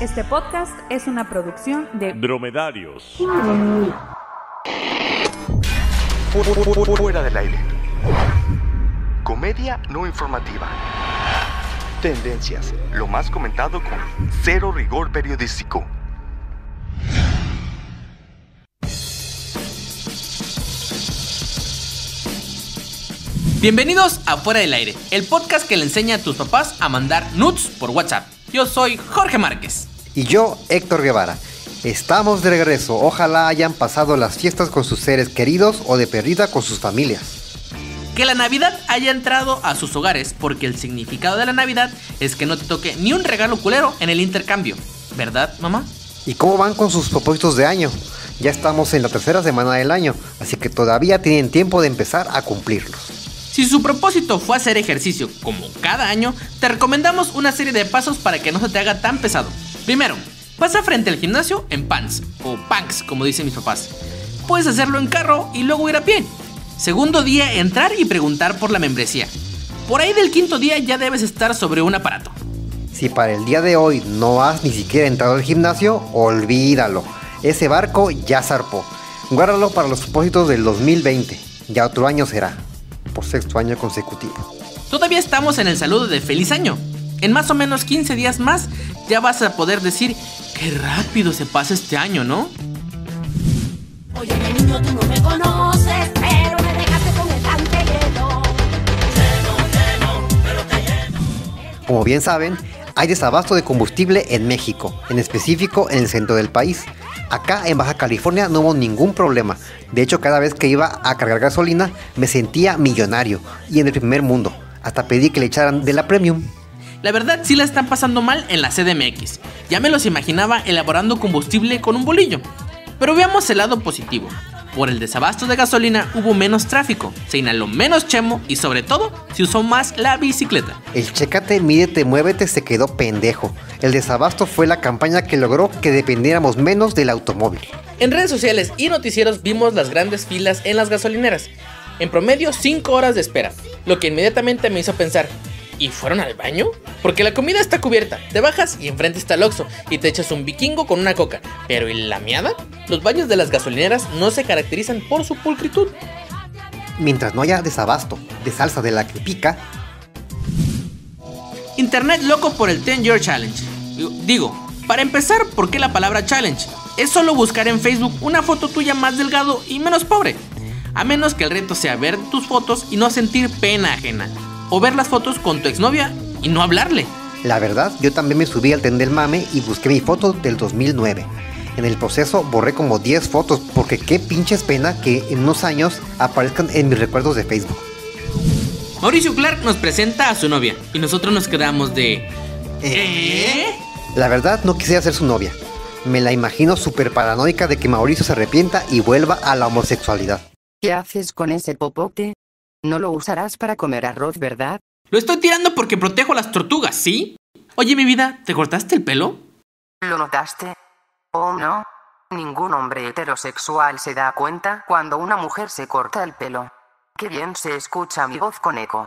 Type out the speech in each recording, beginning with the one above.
Este podcast es una producción de Dromedarios. Fuera del aire. Comedia no informativa. Tendencias. Lo más comentado con cero rigor periodístico. Bienvenidos a Fuera del Aire, el podcast que le enseña a tus papás a mandar nudes por WhatsApp. Yo soy Jorge Márquez. Y yo, Héctor Guevara. Estamos de regreso. Ojalá hayan pasado las fiestas con sus seres queridos o de perdida con sus familias. Que la Navidad haya entrado a sus hogares, porque el significado de la Navidad es que no te toque ni un regalo culero en el intercambio. ¿Verdad, mamá? ¿Y cómo van con sus propósitos de año? Ya estamos en la tercera semana del año, así que todavía tienen tiempo de empezar a cumplirlos. Si su propósito fue hacer ejercicio como cada año, te recomendamos una serie de pasos para que no se te haga tan pesado. Primero, pasa frente al gimnasio en pants, o punks como dicen mis papás. Puedes hacerlo en carro y luego ir a pie. Segundo día, entrar y preguntar por la membresía. Por ahí del quinto día ya debes estar sobre un aparato. Si para el día de hoy no has ni siquiera entrado al gimnasio, olvídalo. Ese barco ya zarpó. Guárdalo para los propósitos del 2020. Ya otro año será. Por sexto año consecutivo. Todavía estamos en el saludo de feliz año. En más o menos 15 días más ya vas a poder decir qué rápido se pasa este año, ¿no? Oye, niño, tú no me conoces, pero me dejaste con el tanque lleno. Como bien saben, hay desabasto de combustible en México, en específico en el centro del país. Acá en Baja California no hubo ningún problema. De hecho, cada vez que iba a cargar gasolina me sentía millonario y en el primer mundo. Hasta pedí que le echaran de la premium. La verdad sí la están pasando mal en la CDMX. Ya me los imaginaba elaborando combustible con un bolillo. Pero veamos el lado positivo. Por el desabasto de gasolina hubo menos tráfico, se inhaló menos chemo y sobre todo se usó más la bicicleta. El chécate, mídete, muévete se quedó pendejo. El desabasto fue la campaña que logró que dependiéramos menos del automóvil. En redes sociales y noticieros vimos las grandes filas en las gasolineras. En promedio 5 horas de espera, lo que inmediatamente me hizo pensar, ¿y fueron al baño? Porque la comida está cubierta, te bajas y enfrente está el Oxxo y te echas un vikingo con una coca. Pero ¿y la miada? Los baños de las gasolineras no se caracterizan por su pulcritud. Mientras no haya desabasto de salsa de la que pica, Internet loco por el 10 Year Challenge. Digo, para empezar, ¿por qué la palabra challenge? Es solo buscar en Facebook una foto tuya más delgado y menos pobre. A menos que el reto sea ver tus fotos y no sentir pena ajena. O ver las fotos con tu exnovia y no hablarle. la verdad, yo también me subí al tren del mame y busqué mi foto del 2009. En el proceso borré como 10 fotos porque qué pinches pena que en unos años aparezcan en mis recuerdos de Facebook. Mauricio Clark nos presenta a su novia y nosotros nos quedamos de... ¿Eh? La verdad no quisiera ser su novia. Me la imagino súper paranoica de que Mauricio se arrepienta y vuelva a la homosexualidad. ¿Qué haces con ese popote? No lo usarás para comer arroz, ¿verdad? Lo estoy tirando porque protejo a las tortugas, ¿sí? Oye, mi vida, ¿te cortaste el pelo? ¿Lo notaste? ¿O no? Ningún hombre heterosexual se da cuenta cuando una mujer se corta el pelo. Qué bien se escucha mi voz con eco.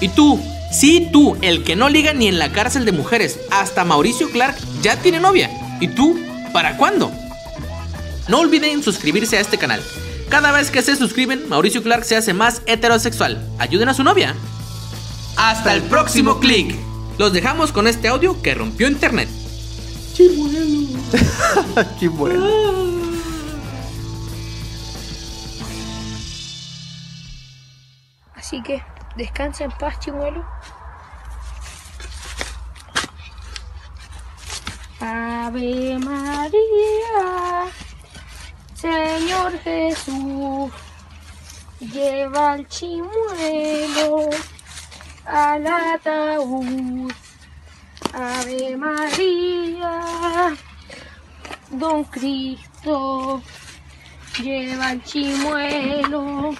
Y tú, sí, tú, el que no liga ni en la cárcel de mujeres, hasta Mauricio Clark ya tiene novia. ¿Y tú, para cuándo? No olviden suscribirse a este canal. Cada vez que se suscriben, Mauricio Clark se hace más heterosexual. Ayuden a su novia. Hasta el próximo clic. Los dejamos con este audio que rompió internet. Qué bueno. Así que descansa en paz, chimuelo. Ave María, Señor Jesús, lleva al chimuelo al ataúd. Ave María, Don Cristo, lleva al chimuelo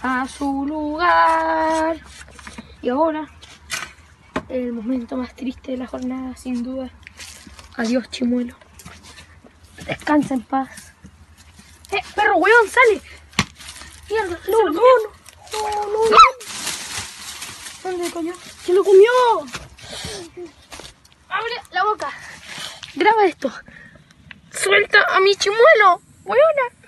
a su lugar. Y ahora, el momento más triste de la jornada, sin duda. Adiós, chimuelo. Descansa en paz. ¡Eh, perro, weón, sale! Mierda, no, no, no, no, no, no. ¿Dónde coño? ¡Se lo comió! ¡Abre la boca! graba esto. Suelta a mi chimuelo, weona.